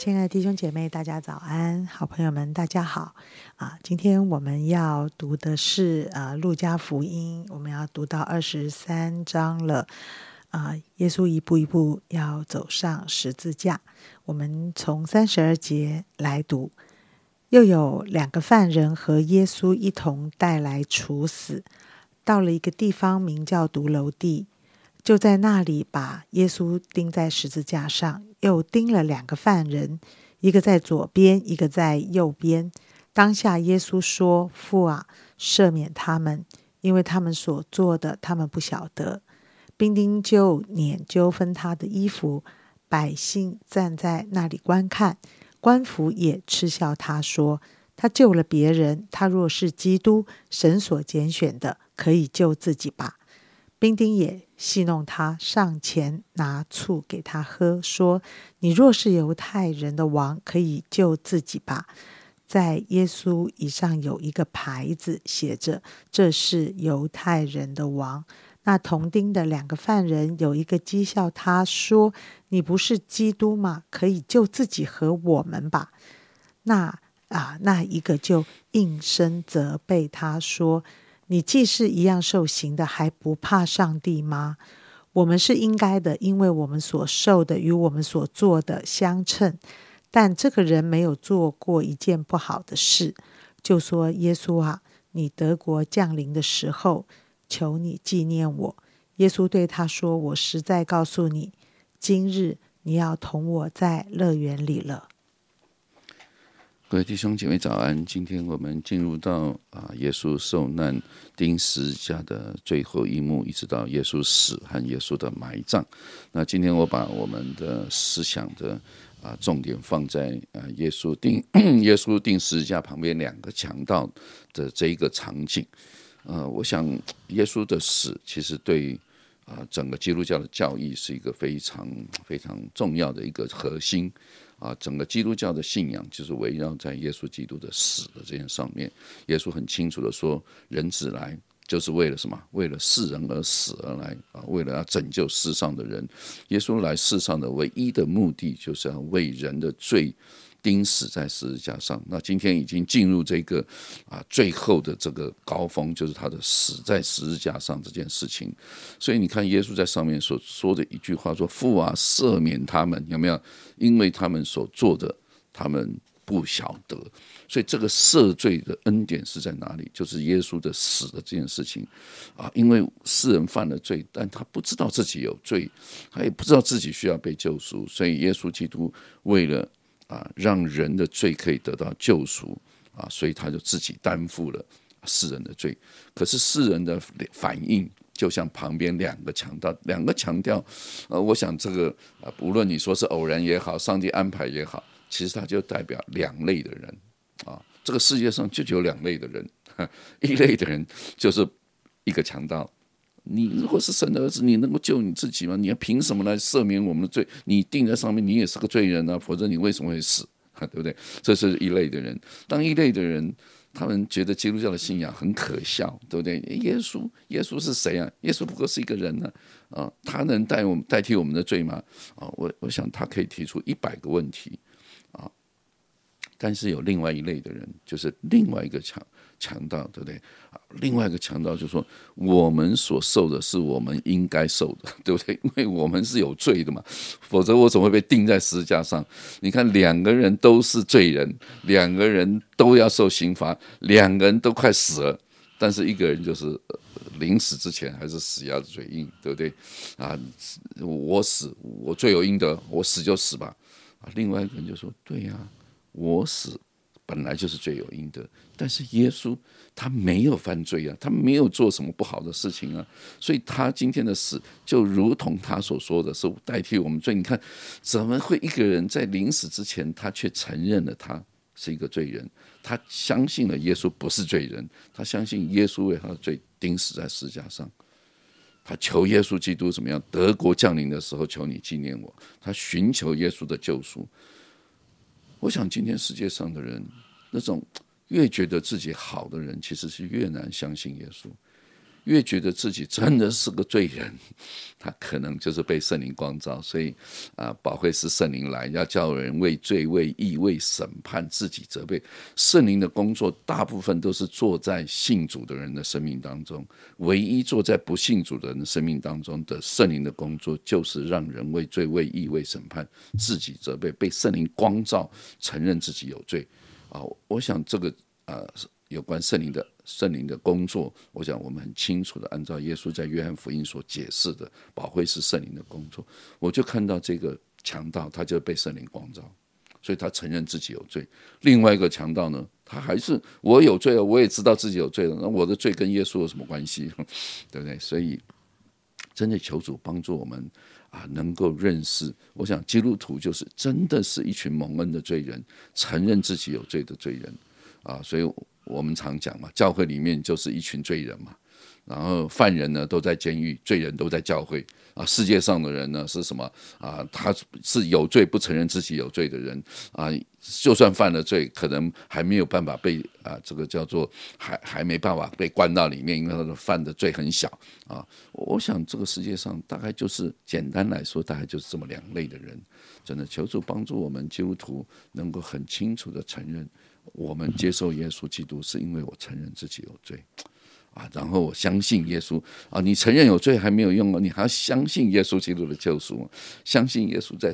亲爱的弟兄姐妹，大家早安！好朋友们，大家好！啊，今天我们要读的是啊《路加福音》，我们要读到二十三章了。啊，耶稣一步一步要走上十字架。我们从三十二节来读。又有两个犯人和耶稣一同带来处死，到了一个地方，名叫独楼地。就在那里，把耶稣钉在十字架上，又钉了两个犯人，一个在左边，一个在右边。当下，耶稣说：“父啊，赦免他们，因为他们所做的，他们不晓得。”兵丁就撵纠纷他的衣服，百姓站在那里观看，官府也嗤笑他说：“他救了别人，他若是基督，神所拣选的，可以救自己吧。”兵丁也戏弄他，上前拿醋给他喝，说：“你若是犹太人的王，可以救自己吧。”在耶稣以上有一个牌子，写着：“这是犹太人的王。”那同钉的两个犯人有一个讥笑他说：“你不是基督吗？可以救自己和我们吧。”那啊，那一个就应声责备他说。你既是一样受刑的，还不怕上帝吗？我们是应该的，因为我们所受的与我们所做的相称。但这个人没有做过一件不好的事，就说：“耶稣啊，你德国降临的时候，求你纪念我。”耶稣对他说：“我实在告诉你，今日你要同我在乐园里了。”各位弟兄姐妹早安！今天我们进入到啊，耶稣受难钉十字架的最后一幕，一直到耶稣死和耶稣的埋葬。那今天我把我们的思想的啊重点放在啊，耶稣钉 耶稣钉十字架旁边两个强盗的这一个场景。呃，我想耶稣的死其实对啊整个基督教的教义是一个非常非常重要的一个核心。啊，整个基督教的信仰就是围绕在耶稣基督的死的这件上面。耶稣很清楚的说：“人子来就是为了什么？为了世人而死而来啊！为了要拯救世上的人。耶稣来世上的唯一的目的，就是要为人的罪。”钉死在十字架上，那今天已经进入这个啊最后的这个高峰，就是他的死在十字架上这件事情。所以你看，耶稣在上面所说的一句话说：“父啊，赦免他们，有没有？因为他们所做的，他们不晓得。”所以这个赦罪的恩典是在哪里？就是耶稣的死的这件事情啊，因为世人犯了罪，但他不知道自己有罪，他也不知道自己需要被救赎，所以耶稣基督为了。啊，让人的罪可以得到救赎啊，所以他就自己担负了世人的罪。可是世人的反应，就像旁边两个强盗，两个强调，呃，我想这个啊，无论你说是偶然也好，上帝安排也好，其实它就代表两类的人啊。这个世界上就只有两类的人，一类的人就是一个强盗。你如果是神的儿子，你能够救你自己吗？你要凭什么来赦免我们的罪？你定在上面，你也是个罪人啊！否则你为什么会死？对不对？这是一类的人。当一类的人，他们觉得基督教的信仰很可笑，对不对？耶稣，耶稣是谁啊？耶稣不过是一个人呢，啊，他能代我们代替我们的罪吗？啊，我我想他可以提出一百个问题，但是有另外一类的人，就是另外一个强。强盗，对不对？另外一个强盗就说：“我们所受的是我们应该受的，对不对？因为我们是有罪的嘛，否则我怎会被钉在十字架上？你看，两个人都是罪人，两个人都要受刑罚，两个人都快死了，但是一个人就是临死之前还是死鸭子嘴硬，对不对？啊，我死，我罪有应得，我死就死吧。啊，另外一个人就说：对呀，我死。”本来就是罪有应得，但是耶稣他没有犯罪啊，他没有做什么不好的事情啊，所以他今天的死就如同他所说的是代替我们罪。你看，怎么会一个人在临死之前，他却承认了他是一个罪人？他相信了耶稣不是罪人，他相信耶稣为他的罪钉死在十字架上。他求耶稣基督怎么样？德国降临的时候，求你纪念我。他寻求耶稣的救赎。我想，今天世界上的人，那种越觉得自己好的人，其实是越难相信耶稣。越觉得自己真的是个罪人，他可能就是被圣灵光照。所以啊，宝会是圣灵来，要叫人为罪、为义、为审判自己责备。圣灵的工作大部分都是做在信主的人的生命当中，唯一做在不信主的人的生命当中的圣灵的工作，就是让人为罪、为义、为审判自己责备，被圣灵光照，承认自己有罪。啊，我想这个啊，有关圣灵的。圣灵的工作，我想我们很清楚的按照耶稣在约翰福音所解释的，宝会是圣灵的工作。我就看到这个强盗，他就被圣灵光照，所以他承认自己有罪。另外一个强盗呢，他还是我有罪了，我也知道自己有罪了。那我的罪跟耶稣有什么关系？对不对？所以真的求主帮助我们啊，能够认识。我想基督徒就是真的是一群蒙恩的罪人，承认自己有罪的罪人啊，所以。我们常讲嘛，教会里面就是一群罪人嘛，然后犯人呢都在监狱，罪人都在教会啊。世界上的人呢是什么啊？他是有罪不承认自己有罪的人啊，就算犯了罪，可能还没有办法被啊，这个叫做还还没办法被关到里面，因为他的犯的罪很小啊。我想这个世界上大概就是简单来说，大概就是这么两类的人。真的求助帮助我们基督徒能够很清楚的承认。我们接受耶稣基督，是因为我承认自己有罪啊，然后我相信耶稣啊。你承认有罪还没有用哦，你还要相信耶稣基督的救赎，相信耶稣在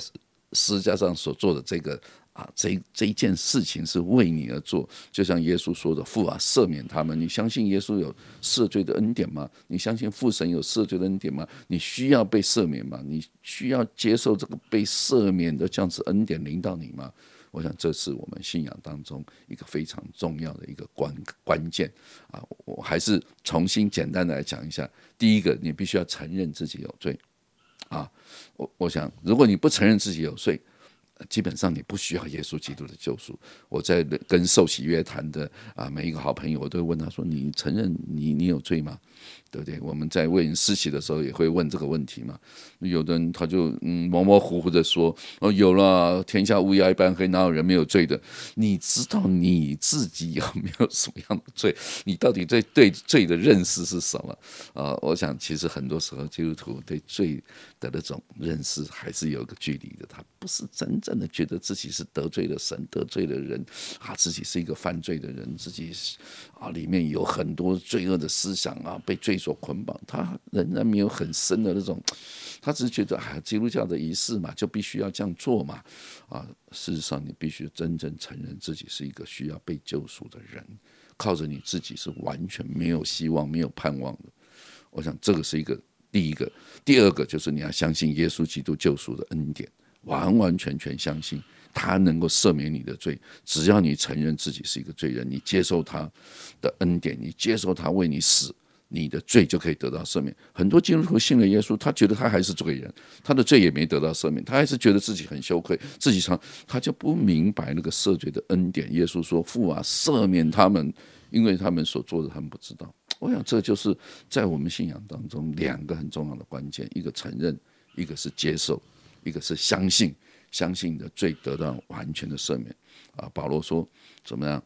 十字架上所做的这个啊，这这一件事情是为你而做。就像耶稣说的：“父啊，赦免他们。”你相信耶稣有赦罪的恩典吗？你相信父神有赦罪的恩典吗？你需要被赦免吗？你需要接受这个被赦免的这样子恩典临到你吗？我想这是我们信仰当中一个非常重要的一个关关键啊！我还是重新简单的来讲一下。第一个，你必须要承认自己有罪啊！我我想，如果你不承认自己有罪，基本上你不需要耶稣基督的救赎。我在跟受洗约谈的啊每一个好朋友，我都会问他说：“你承认你你有罪吗？”对不对？我们在为人施洗的时候也会问这个问题嘛。有的人他就嗯模模糊糊的说：“哦，有了，天下乌鸦一般黑，哪有人没有罪的？”你知道你自己有没有什么样的罪？你到底对对罪的认识是什么？啊，我想其实很多时候基督徒对罪的那种认识还是有个距离的。他不是真真的觉得自己是得罪了神、得罪了人啊，自己是一个犯罪的人，自己啊里面有很多罪恶的思想啊。被罪所捆绑，他仍然没有很深的那种，他只是觉得啊，基督教的仪式嘛，就必须要这样做嘛，啊，事实上你必须真正承认自己是一个需要被救赎的人，靠着你自己是完全没有希望、没有盼望的。我想这个是一个第一个，第二个就是你要相信耶稣基督救赎的恩典，完完全全相信。他能够赦免你的罪，只要你承认自己是一个罪人，你接受他的恩典，你接受他为你死，你的罪就可以得到赦免。很多基督徒信了耶稣，他觉得他还是罪人，他的罪也没得到赦免，他还是觉得自己很羞愧，自己常他就不明白那个赦罪的恩典。耶稣说：“父啊，赦免他们，因为他们所做的他们不知道。”我想这就是在我们信仰当中两个很重要的关键：一个承认，一个是接受，一个是相信。相信的罪得到完全的赦免啊！保罗说：“怎么样？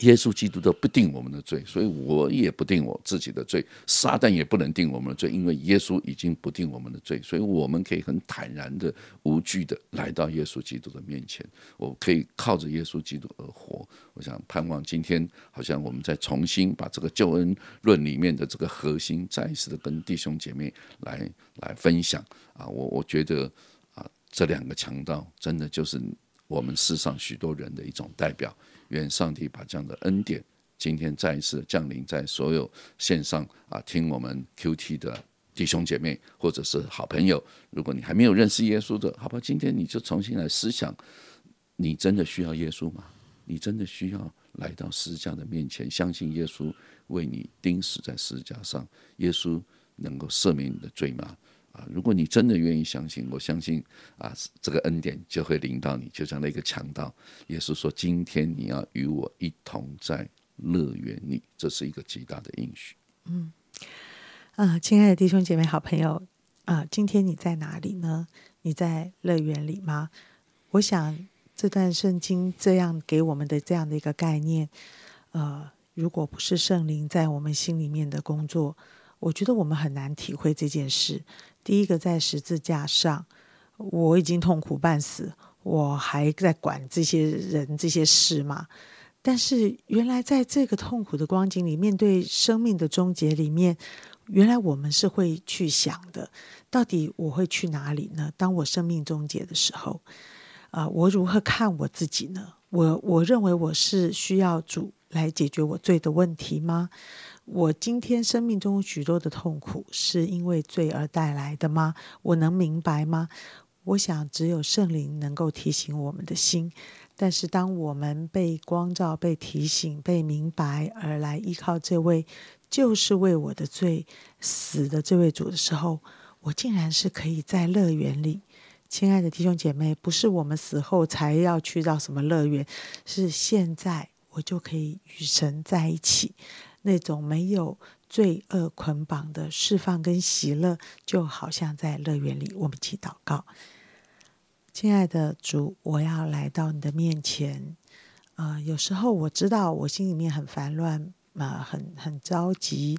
耶稣基督都不定我们的罪，所以我也不定我自己的罪。撒旦也不能定我们的罪，因为耶稣已经不定我们的罪，所以我们可以很坦然的、无惧的来到耶稣基督的面前。我可以靠着耶稣基督而活。我想盼望今天，好像我们再重新把这个救恩论里面的这个核心，再一次的跟弟兄姐妹来来分享啊！我我觉得啊。”这两个强盗真的就是我们世上许多人的一种代表。愿上帝把这样的恩典今天再一次降临在所有线上啊听我们 QT 的弟兄姐妹或者是好朋友。如果你还没有认识耶稣的，好吧，今天你就重新来思想：你真的需要耶稣吗？你真的需要来到十字架的面前，相信耶稣为你钉死在十字架上，耶稣能够赦免你的罪吗？啊，如果你真的愿意相信，我相信啊，这个恩典就会临到你，就像那个强盗，也是说：“今天你要与我一同在乐园里。”这是一个极大的应许。嗯，啊，亲爱的弟兄姐妹、好朋友啊，今天你在哪里呢？你在乐园里吗？我想这段圣经这样给我们的这样的一个概念，呃，如果不是圣灵在我们心里面的工作，我觉得我们很难体会这件事。第一个，在十字架上，我已经痛苦半死，我还在管这些人这些事吗？但是原来在这个痛苦的光景里，面对生命的终结里面，原来我们是会去想的，到底我会去哪里呢？当我生命终结的时候，啊，我如何看我自己呢？我我认为我是需要主来解决我罪的问题吗？我今天生命中许多的痛苦是因为罪而带来的吗？我能明白吗？我想只有圣灵能够提醒我们的心。但是，当我们被光照、被提醒、被明白而来依靠这位就是为我的罪死的这位主的时候，我竟然是可以在乐园里。亲爱的弟兄姐妹，不是我们死后才要去到什么乐园，是现在我就可以与神在一起，那种没有罪恶捆绑的释放跟喜乐，就好像在乐园里。我们一起祷告。亲爱的主，我要来到你的面前。呃，有时候我知道我心里面很烦乱，啊，很很着急，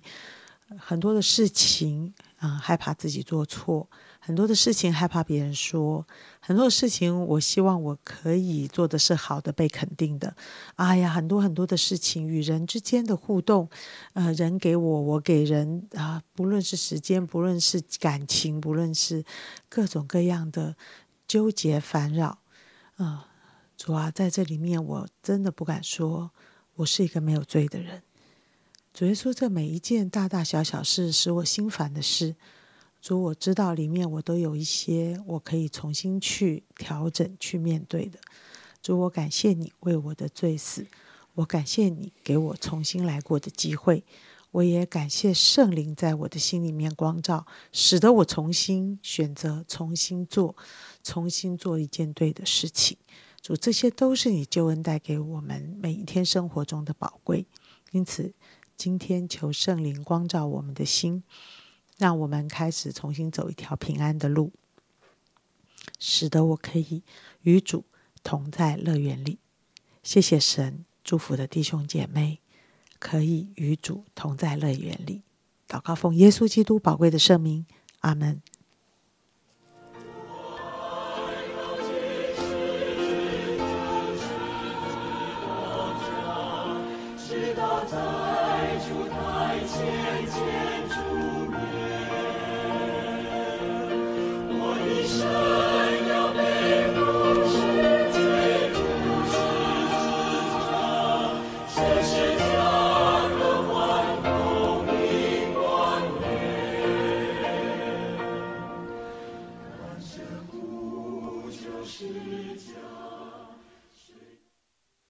很多的事情，啊，害怕自己做错，很多的事情害怕别人说，很多的事情我希望我可以做的是好的，被肯定的。哎呀，很多很多的事情，与人之间的互动，呃，人给我，我给人，啊，不论是时间，不论是感情，不论是各种各样的。纠结烦扰，啊，主啊，在这里面，我真的不敢说，我是一个没有罪的人。主耶稣，这每一件大大小小事使我心烦的事，主，我知道里面我都有一些我可以重新去调整、去面对的。主，我感谢你为我的罪死，我感谢你给我重新来过的机会。我也感谢圣灵在我的心里面光照，使得我重新选择、重新做、重新做一件对的事情。主，这些都是你救恩带给我们每一天生活中的宝贵。因此，今天求圣灵光照我们的心，让我们开始重新走一条平安的路，使得我可以与主同在乐园里。谢谢神祝福的弟兄姐妹。可以与主同在乐园里，祷告奉耶稣基督宝贵的圣名，阿门。